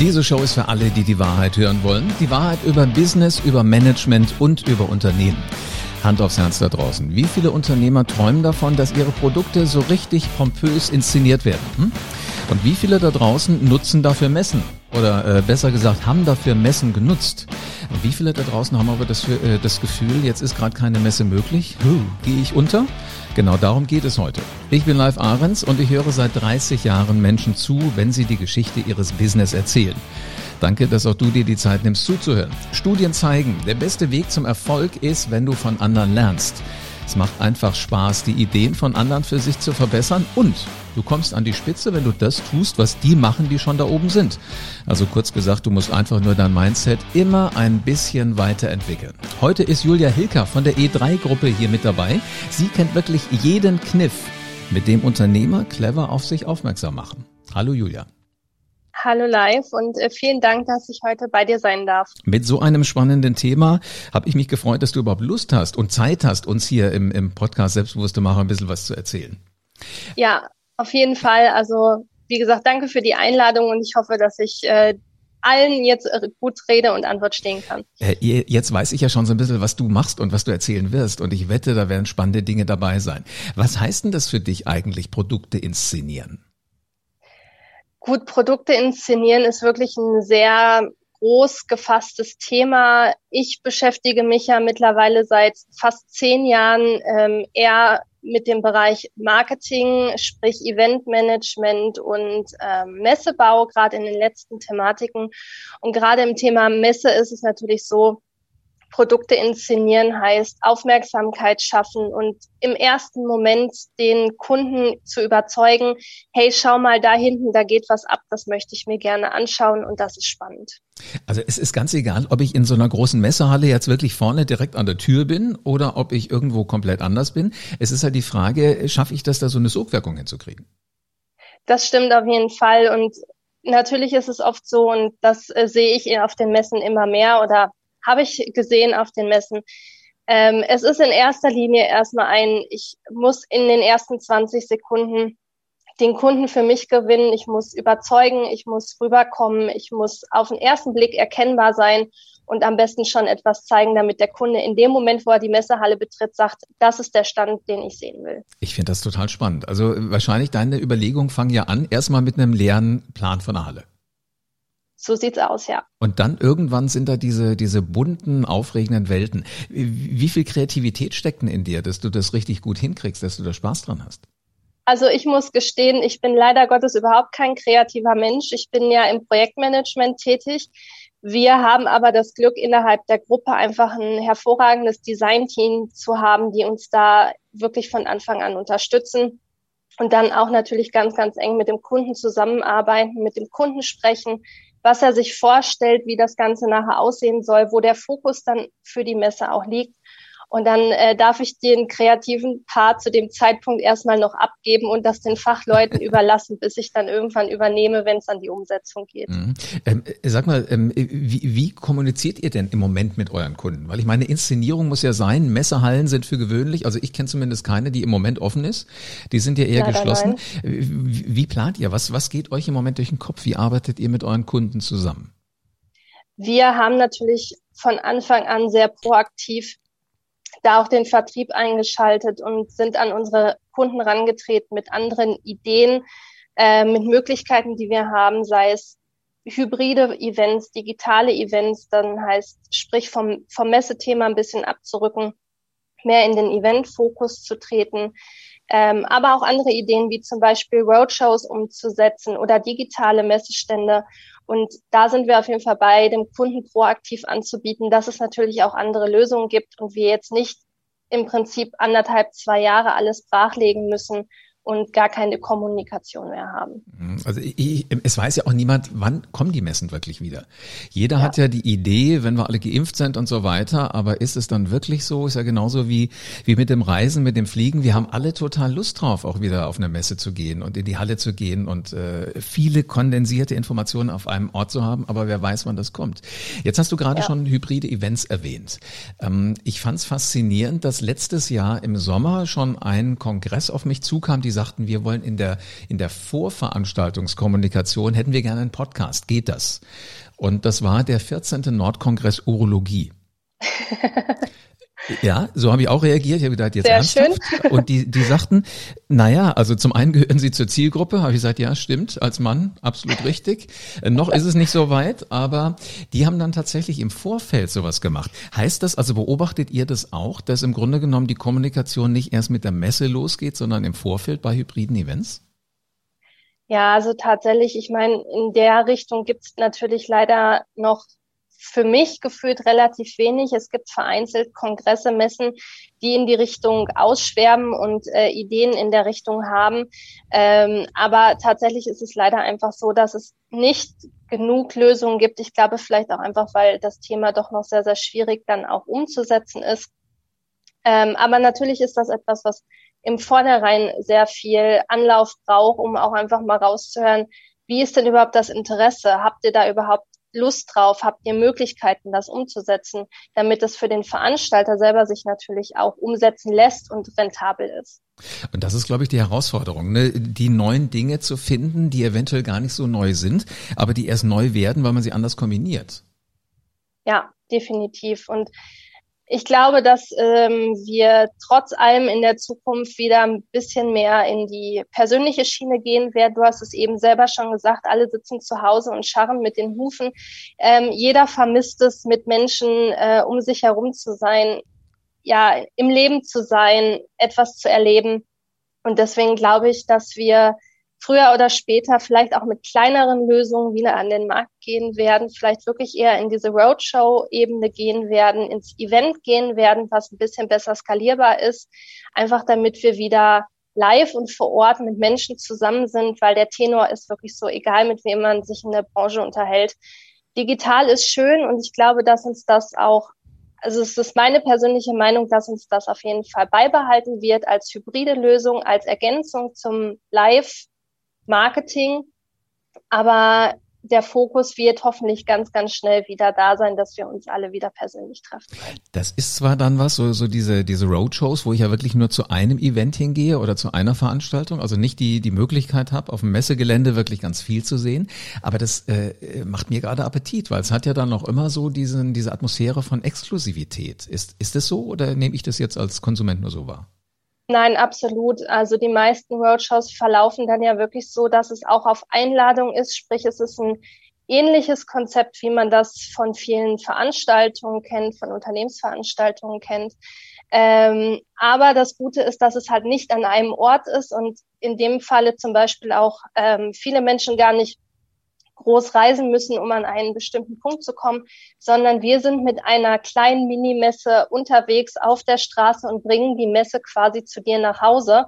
Diese Show ist für alle, die die Wahrheit hören wollen. Die Wahrheit über Business, über Management und über Unternehmen. Hand aufs Herz da draußen. Wie viele Unternehmer träumen davon, dass ihre Produkte so richtig pompös inszeniert werden? Hm? Und wie viele da draußen nutzen dafür Messen? Oder äh, besser gesagt, haben dafür Messen genutzt? Wie viele da draußen haben aber das, äh, das Gefühl, jetzt ist gerade keine Messe möglich? Huh, Gehe ich unter? Genau darum geht es heute. Ich bin Live Ahrens und ich höre seit 30 Jahren Menschen zu, wenn sie die Geschichte ihres Business erzählen. Danke, dass auch du dir die Zeit nimmst zuzuhören. Studien zeigen, der beste Weg zum Erfolg ist, wenn du von anderen lernst. Es macht einfach Spaß, die Ideen von anderen für sich zu verbessern und du kommst an die Spitze, wenn du das tust, was die machen, die schon da oben sind. Also kurz gesagt, du musst einfach nur dein Mindset immer ein bisschen weiterentwickeln. Heute ist Julia Hilker von der E3-Gruppe hier mit dabei. Sie kennt wirklich jeden Kniff, mit dem Unternehmer clever auf sich aufmerksam machen. Hallo Julia. Hallo live und äh, vielen Dank, dass ich heute bei dir sein darf. Mit so einem spannenden Thema habe ich mich gefreut, dass du überhaupt Lust hast und Zeit hast, uns hier im, im Podcast Selbstbewusste Macher ein bisschen was zu erzählen. Ja, auf jeden Fall. Also wie gesagt, danke für die Einladung und ich hoffe, dass ich äh, allen jetzt äh, gut Rede und Antwort stehen kann. Äh, jetzt weiß ich ja schon so ein bisschen, was du machst und was du erzählen wirst. Und ich wette, da werden spannende Dinge dabei sein. Was heißt denn das für dich eigentlich, Produkte inszenieren? Gut, Produkte inszenieren ist wirklich ein sehr groß gefasstes Thema. Ich beschäftige mich ja mittlerweile seit fast zehn Jahren ähm, eher mit dem Bereich Marketing, sprich Eventmanagement und ähm, Messebau, gerade in den letzten Thematiken. Und gerade im Thema Messe ist es natürlich so, Produkte inszenieren heißt Aufmerksamkeit schaffen und im ersten Moment den Kunden zu überzeugen, hey, schau mal da hinten, da geht was ab, das möchte ich mir gerne anschauen und das ist spannend. Also es ist ganz egal, ob ich in so einer großen Messehalle jetzt wirklich vorne direkt an der Tür bin oder ob ich irgendwo komplett anders bin. Es ist halt die Frage, schaffe ich das da so eine Sogwirkung hinzukriegen? Das stimmt auf jeden Fall und natürlich ist es oft so und das äh, sehe ich auf den Messen immer mehr oder habe ich gesehen auf den Messen. Ähm, es ist in erster Linie erstmal ein, ich muss in den ersten 20 Sekunden den Kunden für mich gewinnen, ich muss überzeugen, ich muss rüberkommen, ich muss auf den ersten Blick erkennbar sein und am besten schon etwas zeigen, damit der Kunde in dem Moment, wo er die Messehalle betritt, sagt, das ist der Stand, den ich sehen will. Ich finde das total spannend. Also wahrscheinlich deine Überlegungen fangen ja an, erstmal mit einem leeren Plan von der Halle. So sieht's aus, ja. Und dann irgendwann sind da diese, diese bunten, aufregenden Welten. Wie viel Kreativität steckt denn in dir, dass du das richtig gut hinkriegst, dass du da Spaß dran hast? Also ich muss gestehen, ich bin leider Gottes überhaupt kein kreativer Mensch. Ich bin ja im Projektmanagement tätig. Wir haben aber das Glück, innerhalb der Gruppe einfach ein hervorragendes Designteam zu haben, die uns da wirklich von Anfang an unterstützen und dann auch natürlich ganz, ganz eng mit dem Kunden zusammenarbeiten, mit dem Kunden sprechen, was er sich vorstellt, wie das Ganze nachher aussehen soll, wo der Fokus dann für die Messe auch liegt. Und dann äh, darf ich den kreativen Part zu dem Zeitpunkt erstmal noch abgeben und das den Fachleuten überlassen, bis ich dann irgendwann übernehme, wenn es an die Umsetzung geht. Mhm. Ähm, sag mal, ähm, wie, wie kommuniziert ihr denn im Moment mit euren Kunden? Weil ich meine, Inszenierung muss ja sein, Messehallen sind für gewöhnlich, also ich kenne zumindest keine, die im Moment offen ist. Die sind ja eher Leider geschlossen. Wie, wie plant ihr? Was, was geht euch im Moment durch den Kopf? Wie arbeitet ihr mit euren Kunden zusammen? Wir haben natürlich von Anfang an sehr proaktiv da auch den Vertrieb eingeschaltet und sind an unsere Kunden rangetreten mit anderen Ideen, äh, mit Möglichkeiten, die wir haben, sei es hybride Events, digitale Events, dann heißt, sprich vom, vom Messethema ein bisschen abzurücken, mehr in den Event-Fokus zu treten, ähm, aber auch andere Ideen wie zum Beispiel Roadshows umzusetzen oder digitale Messestände. Und da sind wir auf jeden Fall bei, dem Kunden proaktiv anzubieten, dass es natürlich auch andere Lösungen gibt und wir jetzt nicht im Prinzip anderthalb, zwei Jahre alles brachlegen müssen, und gar keine Kommunikation mehr haben. Mhm. Also ich, es weiß ja auch niemand, wann kommen die Messen wirklich wieder. Jeder ja. hat ja die Idee, wenn wir alle geimpft sind und so weiter, aber ist es dann wirklich so? Ist ja genauso wie, wie mit dem Reisen, mit dem Fliegen. Wir haben alle total Lust drauf, auch wieder auf eine Messe zu gehen und in die Halle zu gehen und äh, viele kondensierte Informationen auf einem Ort zu haben, aber wer weiß, wann das kommt. Jetzt hast du gerade ja. schon hybride Events erwähnt. Ähm, ich fand es faszinierend, dass letztes Jahr im Sommer schon ein Kongress auf mich zukam, die sagten, wir wollen in der, in der Vorveranstaltungskommunikation, hätten wir gerne einen Podcast. Geht das? Und das war der 14. Nordkongress Urologie. Ja, so habe ich auch reagiert. Ich habe gedacht, jetzt Sehr ernsthaft. Schön. Und die, die sagten, naja, also zum einen gehören sie zur Zielgruppe, habe ich gesagt, ja, stimmt, als Mann, absolut richtig. Äh, noch ist es nicht so weit, aber die haben dann tatsächlich im Vorfeld sowas gemacht. Heißt das, also beobachtet ihr das auch, dass im Grunde genommen die Kommunikation nicht erst mit der Messe losgeht, sondern im Vorfeld bei hybriden Events? Ja, also tatsächlich, ich meine, in der Richtung gibt es natürlich leider noch für mich gefühlt relativ wenig. Es gibt vereinzelt Kongresse, Messen, die in die Richtung ausschwärmen und äh, Ideen in der Richtung haben. Ähm, aber tatsächlich ist es leider einfach so, dass es nicht genug Lösungen gibt. Ich glaube vielleicht auch einfach, weil das Thema doch noch sehr, sehr schwierig dann auch umzusetzen ist. Ähm, aber natürlich ist das etwas, was im Vornherein sehr viel Anlauf braucht, um auch einfach mal rauszuhören, wie ist denn überhaupt das Interesse? Habt ihr da überhaupt Lust drauf? Habt ihr Möglichkeiten, das umzusetzen, damit es für den Veranstalter selber sich natürlich auch umsetzen lässt und rentabel ist? Und das ist, glaube ich, die Herausforderung, ne? die neuen Dinge zu finden, die eventuell gar nicht so neu sind, aber die erst neu werden, weil man sie anders kombiniert. Ja, definitiv. Und ich glaube, dass ähm, wir trotz allem in der Zukunft wieder ein bisschen mehr in die persönliche Schiene gehen werden. Du hast es eben selber schon gesagt, alle sitzen zu Hause und scharren mit den Hufen. Ähm, jeder vermisst es, mit Menschen äh, um sich herum zu sein, ja, im Leben zu sein, etwas zu erleben. Und deswegen glaube ich, dass wir früher oder später vielleicht auch mit kleineren Lösungen wieder an den Markt gehen werden, vielleicht wirklich eher in diese Roadshow-Ebene gehen werden, ins Event gehen werden, was ein bisschen besser skalierbar ist, einfach damit wir wieder live und vor Ort mit Menschen zusammen sind, weil der Tenor ist wirklich so, egal mit wem man sich in der Branche unterhält. Digital ist schön und ich glaube, dass uns das auch also es ist meine persönliche Meinung, dass uns das auf jeden Fall beibehalten wird als hybride Lösung, als Ergänzung zum Live Marketing. Aber der Fokus wird hoffentlich ganz, ganz schnell wieder da sein, dass wir uns alle wieder persönlich treffen. Das ist zwar dann was, so, so diese, diese Roadshows, wo ich ja wirklich nur zu einem Event hingehe oder zu einer Veranstaltung, also nicht die, die Möglichkeit habe, auf dem Messegelände wirklich ganz viel zu sehen, aber das äh, macht mir gerade Appetit, weil es hat ja dann noch immer so diesen, diese Atmosphäre von Exklusivität. Ist, ist das so oder nehme ich das jetzt als Konsument nur so wahr? Nein, absolut. Also die meisten Roadshows verlaufen dann ja wirklich so, dass es auch auf Einladung ist. Sprich, es ist ein ähnliches Konzept, wie man das von vielen Veranstaltungen kennt, von Unternehmensveranstaltungen kennt. Ähm, aber das Gute ist, dass es halt nicht an einem Ort ist und in dem Falle zum Beispiel auch ähm, viele Menschen gar nicht groß reisen müssen, um an einen bestimmten Punkt zu kommen, sondern wir sind mit einer kleinen Minimesse unterwegs auf der Straße und bringen die Messe quasi zu dir nach Hause.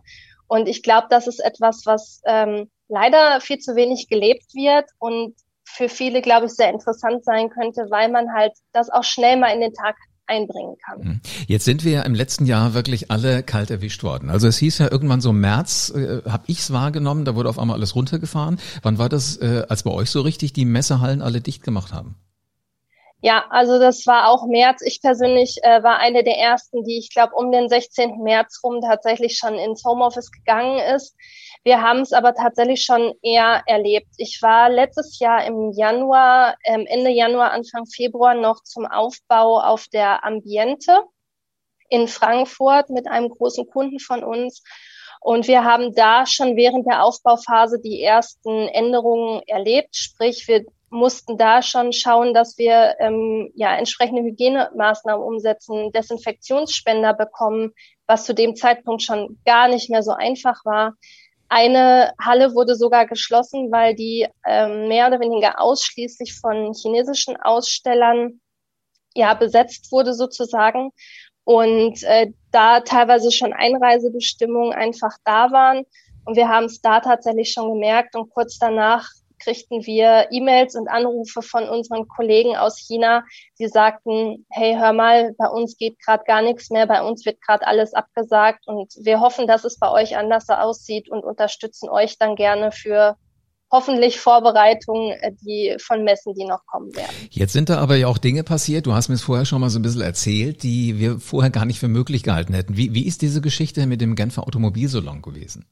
Und ich glaube, das ist etwas, was ähm, leider viel zu wenig gelebt wird und für viele, glaube ich, sehr interessant sein könnte, weil man halt das auch schnell mal in den Tag einbringen kann. Mhm. Jetzt sind wir ja im letzten Jahr wirklich alle kalt erwischt worden. Also es hieß ja irgendwann so März, äh, habe ich es wahrgenommen, da wurde auf einmal alles runtergefahren. Wann war das, äh, als bei euch so richtig die Messehallen alle dicht gemacht haben? Ja, also das war auch März. Ich persönlich äh, war eine der ersten, die ich glaube um den 16. März rum tatsächlich schon ins Homeoffice gegangen ist. Wir haben es aber tatsächlich schon eher erlebt. Ich war letztes Jahr im Januar, ähm, Ende Januar, Anfang Februar noch zum Aufbau auf der Ambiente in Frankfurt mit einem großen Kunden von uns. Und wir haben da schon während der Aufbauphase die ersten Änderungen erlebt. Sprich, wir mussten da schon schauen, dass wir ähm, ja entsprechende Hygienemaßnahmen umsetzen, Desinfektionsspender bekommen, was zu dem Zeitpunkt schon gar nicht mehr so einfach war. Eine Halle wurde sogar geschlossen, weil die ähm, mehr oder weniger ausschließlich von chinesischen Ausstellern ja besetzt wurde sozusagen und äh, da teilweise schon Einreisebestimmungen einfach da waren. Und wir haben es da tatsächlich schon gemerkt und kurz danach kriegten wir E-Mails und Anrufe von unseren Kollegen aus China. Sie sagten, hey, hör mal, bei uns geht gerade gar nichts mehr, bei uns wird gerade alles abgesagt und wir hoffen, dass es bei euch anders aussieht und unterstützen euch dann gerne für hoffentlich Vorbereitungen, äh, die von Messen, die noch kommen werden. Jetzt sind da aber ja auch Dinge passiert, du hast mir es vorher schon mal so ein bisschen erzählt, die wir vorher gar nicht für möglich gehalten hätten. Wie, wie ist diese Geschichte mit dem Genfer Automobilsalon gewesen?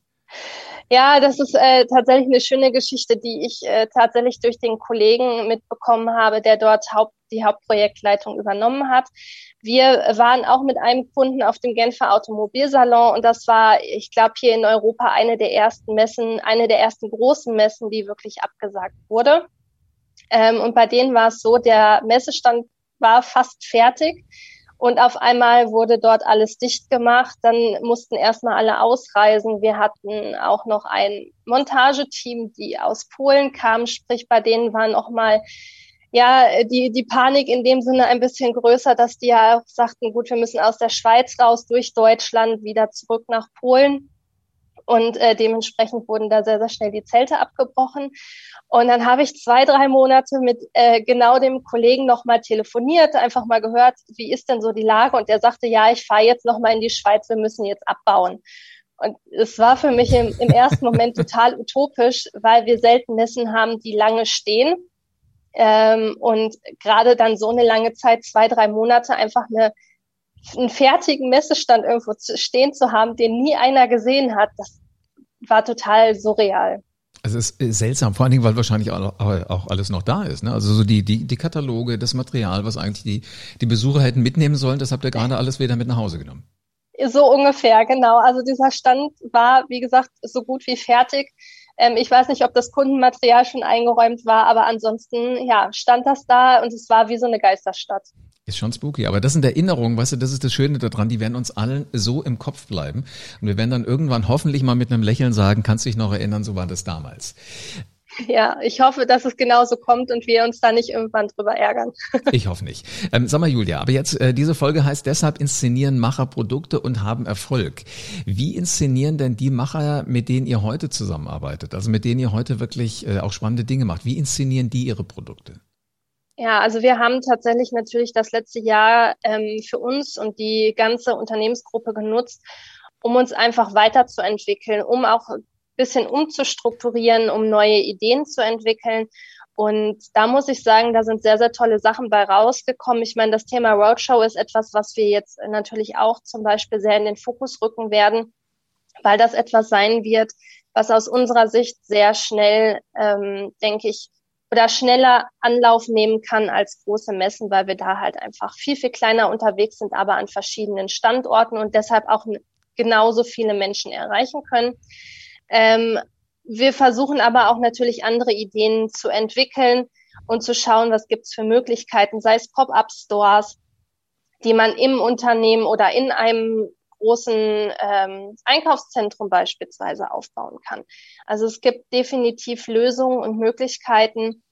Ja, das ist äh, tatsächlich eine schöne Geschichte, die ich äh, tatsächlich durch den Kollegen mitbekommen habe, der dort Haupt, die Hauptprojektleitung übernommen hat. Wir waren auch mit einem Kunden auf dem Genfer Automobilsalon und das war, ich glaube, hier in Europa eine der ersten Messen, eine der ersten großen Messen, die wirklich abgesagt wurde. Ähm, und bei denen war es so, der Messestand war fast fertig. Und auf einmal wurde dort alles dicht gemacht. Dann mussten erstmal alle ausreisen. Wir hatten auch noch ein Montageteam, die aus Polen kamen. Sprich, bei denen war noch mal ja, die, die Panik in dem Sinne ein bisschen größer, dass die ja auch sagten, gut, wir müssen aus der Schweiz raus, durch Deutschland, wieder zurück nach Polen. Und äh, dementsprechend wurden da sehr, sehr schnell die Zelte abgebrochen. Und dann habe ich zwei, drei Monate mit äh, genau dem Kollegen nochmal telefoniert, einfach mal gehört, wie ist denn so die Lage? Und der sagte, ja, ich fahre jetzt nochmal in die Schweiz, wir müssen jetzt abbauen. Und es war für mich im, im ersten Moment total utopisch, weil wir selten Messen haben, die lange stehen. Ähm, und gerade dann so eine lange Zeit, zwei, drei Monate, einfach eine einen fertigen Messestand irgendwo zu stehen zu haben, den nie einer gesehen hat, das war total surreal. Also es ist seltsam, vor allen Dingen, weil wahrscheinlich auch alles noch da ist. Ne? Also so die, die, die Kataloge, das Material, was eigentlich die, die Besucher hätten mitnehmen sollen, das habt ihr gerade alles wieder mit nach Hause genommen. So ungefähr, genau. Also dieser Stand war, wie gesagt, so gut wie fertig. Ähm, ich weiß nicht, ob das Kundenmaterial schon eingeräumt war, aber ansonsten, ja, stand das da und es war wie so eine Geisterstadt. Ist schon spooky, aber das sind Erinnerungen, weißt du, das ist das Schöne daran, die werden uns allen so im Kopf bleiben. Und wir werden dann irgendwann hoffentlich mal mit einem Lächeln sagen, kannst dich noch erinnern, so war das damals. Ja, ich hoffe, dass es genauso kommt und wir uns da nicht irgendwann drüber ärgern. Ich hoffe nicht. Ähm, sag mal, Julia, aber jetzt, äh, diese Folge heißt deshalb, inszenieren Macher Produkte und haben Erfolg. Wie inszenieren denn die Macher, mit denen ihr heute zusammenarbeitet, also mit denen ihr heute wirklich äh, auch spannende Dinge macht, wie inszenieren die ihre Produkte? Ja, also wir haben tatsächlich natürlich das letzte Jahr ähm, für uns und die ganze Unternehmensgruppe genutzt, um uns einfach weiterzuentwickeln, um auch ein bisschen umzustrukturieren, um neue Ideen zu entwickeln. Und da muss ich sagen, da sind sehr, sehr tolle Sachen bei rausgekommen. Ich meine, das Thema Roadshow ist etwas, was wir jetzt natürlich auch zum Beispiel sehr in den Fokus rücken werden, weil das etwas sein wird, was aus unserer Sicht sehr schnell, ähm, denke ich, oder schneller Anlauf nehmen kann als große Messen, weil wir da halt einfach viel, viel kleiner unterwegs sind, aber an verschiedenen Standorten und deshalb auch genauso viele Menschen erreichen können. Ähm, wir versuchen aber auch natürlich andere Ideen zu entwickeln und zu schauen, was gibt's für Möglichkeiten, sei es Pop-up-Stores, die man im Unternehmen oder in einem großen ähm, Einkaufszentrum beispielsweise aufbauen kann. Also es gibt definitiv Lösungen und Möglichkeiten,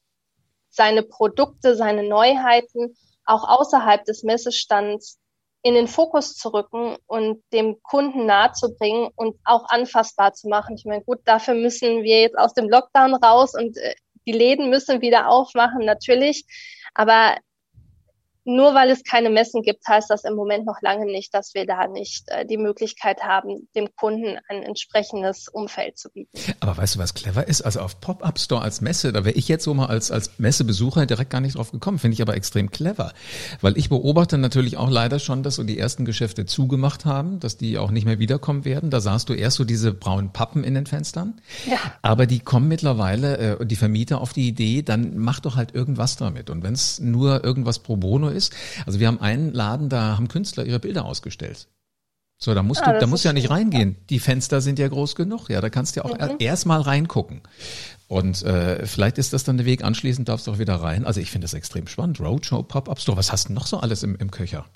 seine Produkte, seine Neuheiten auch außerhalb des Messestands in den Fokus zu rücken und dem Kunden nahezubringen und auch anfassbar zu machen. Ich meine, gut, dafür müssen wir jetzt aus dem Lockdown raus und äh, die Läden müssen wieder aufmachen, natürlich. Aber nur weil es keine Messen gibt, heißt das im Moment noch lange nicht, dass wir da nicht äh, die Möglichkeit haben, dem Kunden ein entsprechendes Umfeld zu bieten. Aber weißt du, was clever ist? Also auf Pop-Up Store als Messe, da wäre ich jetzt so mal als, als Messebesucher direkt gar nicht drauf gekommen. Finde ich aber extrem clever. Weil ich beobachte natürlich auch leider schon, dass so die ersten Geschäfte zugemacht haben, dass die auch nicht mehr wiederkommen werden. Da sahst du erst so diese braunen Pappen in den Fenstern. Ja. Aber die kommen mittlerweile, äh, die Vermieter auf die Idee, dann mach doch halt irgendwas damit. Und wenn es nur irgendwas pro bono ist, ist. Also wir haben einen Laden, da haben Künstler ihre Bilder ausgestellt. So, da musst ah, du, da musst du ja nicht reingehen. Die Fenster sind ja groß genug. Ja, da kannst du ja auch mhm. erstmal reingucken. Und äh, vielleicht ist das dann der Weg. Anschließend darfst du auch wieder rein. Also ich finde das extrem spannend. Roadshow, Pop-Up Store. Was hast du noch so alles im, im Köcher?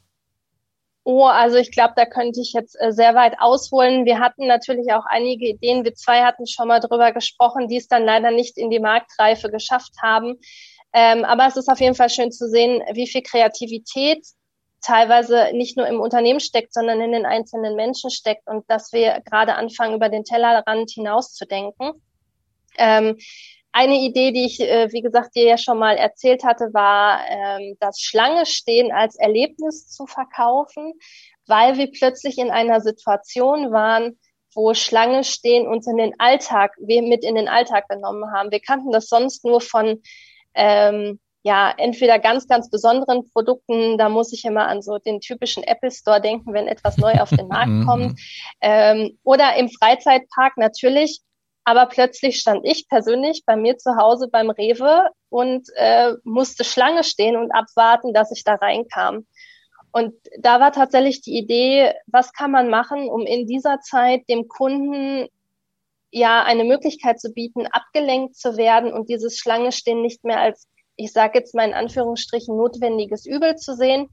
Oh, also ich glaube, da könnte ich jetzt äh, sehr weit ausholen. Wir hatten natürlich auch einige Ideen. Wir zwei hatten schon mal drüber gesprochen, die es dann leider nicht in die Marktreife geschafft haben. Ähm, aber es ist auf jeden Fall schön zu sehen, wie viel Kreativität teilweise nicht nur im Unternehmen steckt, sondern in den einzelnen Menschen steckt und dass wir gerade anfangen, über den Tellerrand hinauszudenken. Ähm, eine Idee, die ich, äh, wie gesagt, dir ja schon mal erzählt hatte, war, ähm, das Schlange stehen als Erlebnis zu verkaufen, weil wir plötzlich in einer Situation waren, wo Schlange stehen uns in den Alltag, wir mit in den Alltag genommen haben. Wir kannten das sonst nur von ähm, ja, entweder ganz, ganz besonderen Produkten, da muss ich immer an so den typischen Apple Store denken, wenn etwas neu auf den Markt mhm. kommt, ähm, oder im Freizeitpark natürlich. Aber plötzlich stand ich persönlich bei mir zu Hause beim Rewe und äh, musste Schlange stehen und abwarten, dass ich da reinkam. Und da war tatsächlich die Idee, was kann man machen, um in dieser Zeit dem Kunden ja eine Möglichkeit zu bieten, abgelenkt zu werden und dieses Schlangestehen nicht mehr als ich sage jetzt mal in Anführungsstrichen, notwendiges Übel zu sehen,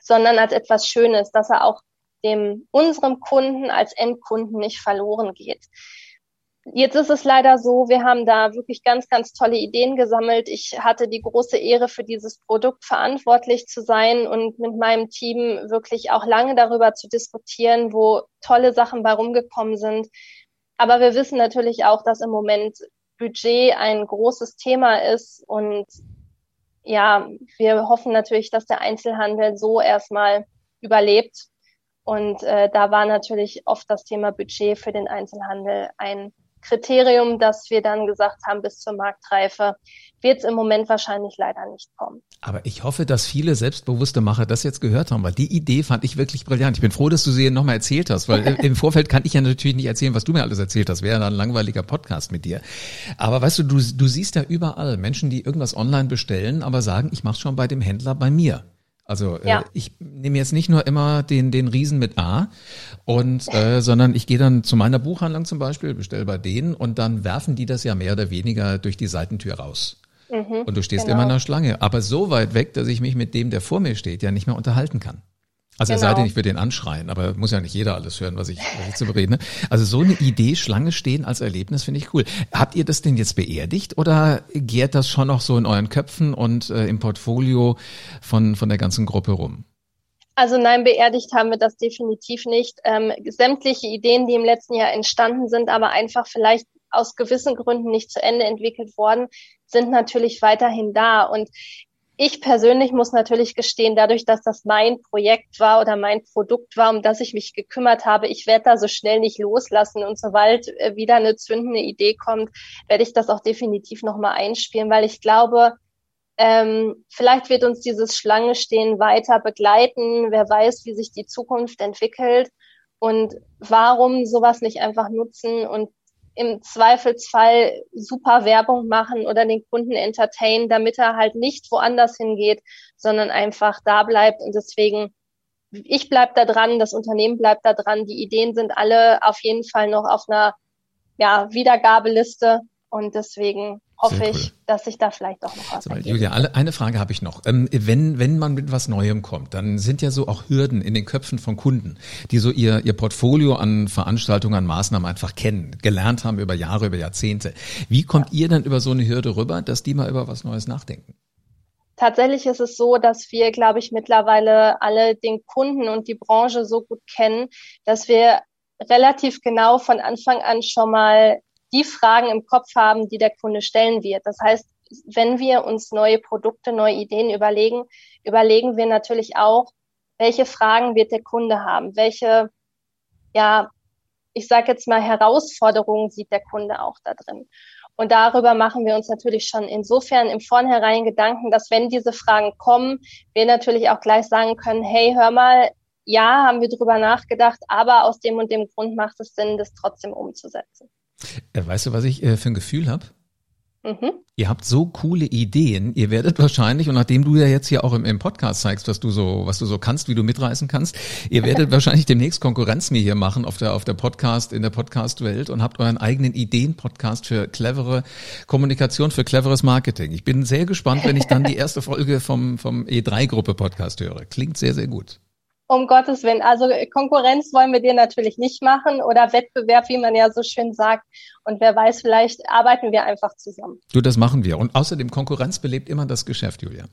sondern als etwas Schönes, dass er auch dem unserem Kunden als Endkunden nicht verloren geht. Jetzt ist es leider so, wir haben da wirklich ganz, ganz tolle Ideen gesammelt. Ich hatte die große Ehre, für dieses Produkt verantwortlich zu sein und mit meinem Team wirklich auch lange darüber zu diskutieren, wo tolle Sachen bei rumgekommen sind. Aber wir wissen natürlich auch, dass im Moment Budget ein großes Thema ist. Und ja, wir hoffen natürlich, dass der Einzelhandel so erstmal überlebt. Und äh, da war natürlich oft das Thema Budget für den Einzelhandel ein Kriterium, dass wir dann gesagt haben, bis zur Marktreife wird es im Moment wahrscheinlich leider nicht kommen. Aber ich hoffe, dass viele selbstbewusste Macher das jetzt gehört haben, weil die Idee fand ich wirklich brillant. Ich bin froh, dass du sie nochmal erzählt hast, weil im Vorfeld kann ich ja natürlich nicht erzählen, was du mir alles erzählt hast. Wäre dann ein langweiliger Podcast mit dir. Aber weißt du, du, du siehst ja überall Menschen, die irgendwas online bestellen, aber sagen, ich mache schon bei dem Händler bei mir. Also äh, ja. äh, ich nehme jetzt nicht nur immer den, den Riesen mit A, und, äh, sondern ich gehe dann zu meiner Buchhandlung zum Beispiel, bestelle bei denen und dann werfen die das ja mehr oder weniger durch die Seitentür raus. Mhm, und du stehst genau. immer in der Schlange, aber so weit weg, dass ich mich mit dem, der vor mir steht, ja nicht mehr unterhalten kann. Also genau. es sei denn, ich würde den anschreien, aber muss ja nicht jeder alles hören, was ich, was ich zu bereden. Also so eine Idee, Schlange stehen als Erlebnis, finde ich cool. Habt ihr das denn jetzt beerdigt oder gärt das schon noch so in euren Köpfen und äh, im Portfolio von, von der ganzen Gruppe rum? Also nein, beerdigt haben wir das definitiv nicht. Ähm, sämtliche Ideen, die im letzten Jahr entstanden sind, aber einfach vielleicht aus gewissen Gründen nicht zu Ende entwickelt worden, sind natürlich weiterhin da. Und ich persönlich muss natürlich gestehen, dadurch, dass das mein Projekt war oder mein Produkt war, um das ich mich gekümmert habe, ich werde da so schnell nicht loslassen. Und sobald äh, wieder eine zündende Idee kommt, werde ich das auch definitiv nochmal einspielen, weil ich glaube, ähm, vielleicht wird uns dieses Schlangestehen weiter begleiten. Wer weiß, wie sich die Zukunft entwickelt. Und warum sowas nicht einfach nutzen und im Zweifelsfall super Werbung machen oder den Kunden entertainen, damit er halt nicht woanders hingeht, sondern einfach da bleibt. Und deswegen, ich bleib da dran, das Unternehmen bleibt da dran. Die Ideen sind alle auf jeden Fall noch auf einer ja, Wiedergabeliste. Und deswegen hoffe cool. ich, dass sich da vielleicht auch noch was so, Julia, alle, eine Frage habe ich noch. Ähm, wenn, wenn man mit was Neuem kommt, dann sind ja so auch Hürden in den Köpfen von Kunden, die so ihr, ihr Portfolio an Veranstaltungen, an Maßnahmen einfach kennen, gelernt haben über Jahre, über Jahrzehnte. Wie kommt ja. ihr dann über so eine Hürde rüber, dass die mal über was Neues nachdenken? Tatsächlich ist es so, dass wir, glaube ich, mittlerweile alle den Kunden und die Branche so gut kennen, dass wir relativ genau von Anfang an schon mal die Fragen im Kopf haben, die der Kunde stellen wird. Das heißt, wenn wir uns neue Produkte, neue Ideen überlegen, überlegen wir natürlich auch, welche Fragen wird der Kunde haben, welche, ja, ich sage jetzt mal Herausforderungen sieht der Kunde auch da drin. Und darüber machen wir uns natürlich schon insofern im Vornherein Gedanken, dass wenn diese Fragen kommen, wir natürlich auch gleich sagen können, hey, hör mal, ja, haben wir drüber nachgedacht, aber aus dem und dem Grund macht es Sinn, das trotzdem umzusetzen. Äh, weißt du, was ich äh, für ein Gefühl habe? Mhm. Ihr habt so coole Ideen. Ihr werdet wahrscheinlich, und nachdem du ja jetzt hier auch im, im, Podcast zeigst, was du so, was du so kannst, wie du mitreißen kannst, ihr werdet wahrscheinlich demnächst Konkurrenz mir hier machen auf der, auf der Podcast, in der Podcast-Welt und habt euren eigenen Ideen-Podcast für clevere Kommunikation, für cleveres Marketing. Ich bin sehr gespannt, wenn ich dann die erste Folge vom, vom E3-Gruppe-Podcast höre. Klingt sehr, sehr gut. Um Gottes Willen. Also Konkurrenz wollen wir dir natürlich nicht machen oder Wettbewerb, wie man ja so schön sagt. Und wer weiß, vielleicht arbeiten wir einfach zusammen. Du, das machen wir. Und außerdem Konkurrenz belebt immer das Geschäft, Julia.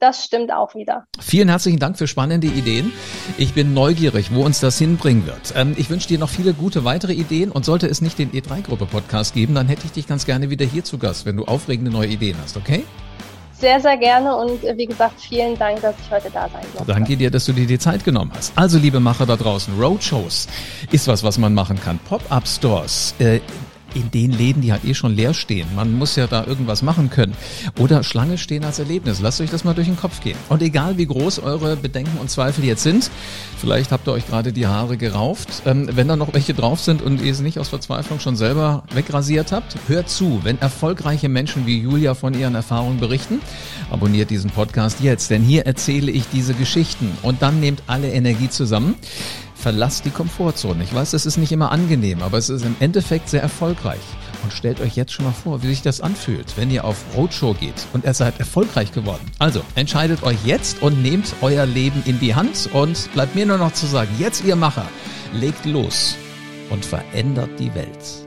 Das stimmt auch wieder. Vielen herzlichen Dank für spannende Ideen. Ich bin neugierig, wo uns das hinbringen wird. Ähm, ich wünsche dir noch viele gute weitere Ideen und sollte es nicht den E3-Gruppe-Podcast geben, dann hätte ich dich ganz gerne wieder hier zu Gast, wenn du aufregende neue Ideen hast, okay? Sehr, sehr gerne und äh, wie gesagt, vielen Dank, dass ich heute da sein durfte. Danke dir, dass du dir die Zeit genommen hast. Also, liebe Macher da draußen, Roadshows ist was, was man machen kann. Pop-up Stores. Äh, in den Läden, die halt eh schon leer stehen. Man muss ja da irgendwas machen können. Oder Schlange stehen als Erlebnis. Lasst euch das mal durch den Kopf gehen. Und egal wie groß eure Bedenken und Zweifel jetzt sind, vielleicht habt ihr euch gerade die Haare gerauft. Ähm, wenn da noch welche drauf sind und ihr es nicht aus Verzweiflung schon selber wegrasiert habt, hört zu, wenn erfolgreiche Menschen wie Julia von ihren Erfahrungen berichten. Abonniert diesen Podcast jetzt, denn hier erzähle ich diese Geschichten und dann nehmt alle Energie zusammen verlasst die Komfortzone. Ich weiß, das ist nicht immer angenehm, aber es ist im Endeffekt sehr erfolgreich. Und stellt euch jetzt schon mal vor, wie sich das anfühlt, wenn ihr auf Roadshow geht und ihr seid erfolgreich geworden. Also entscheidet euch jetzt und nehmt euer Leben in die Hand und bleibt mir nur noch zu sagen, jetzt ihr Macher, legt los und verändert die Welt.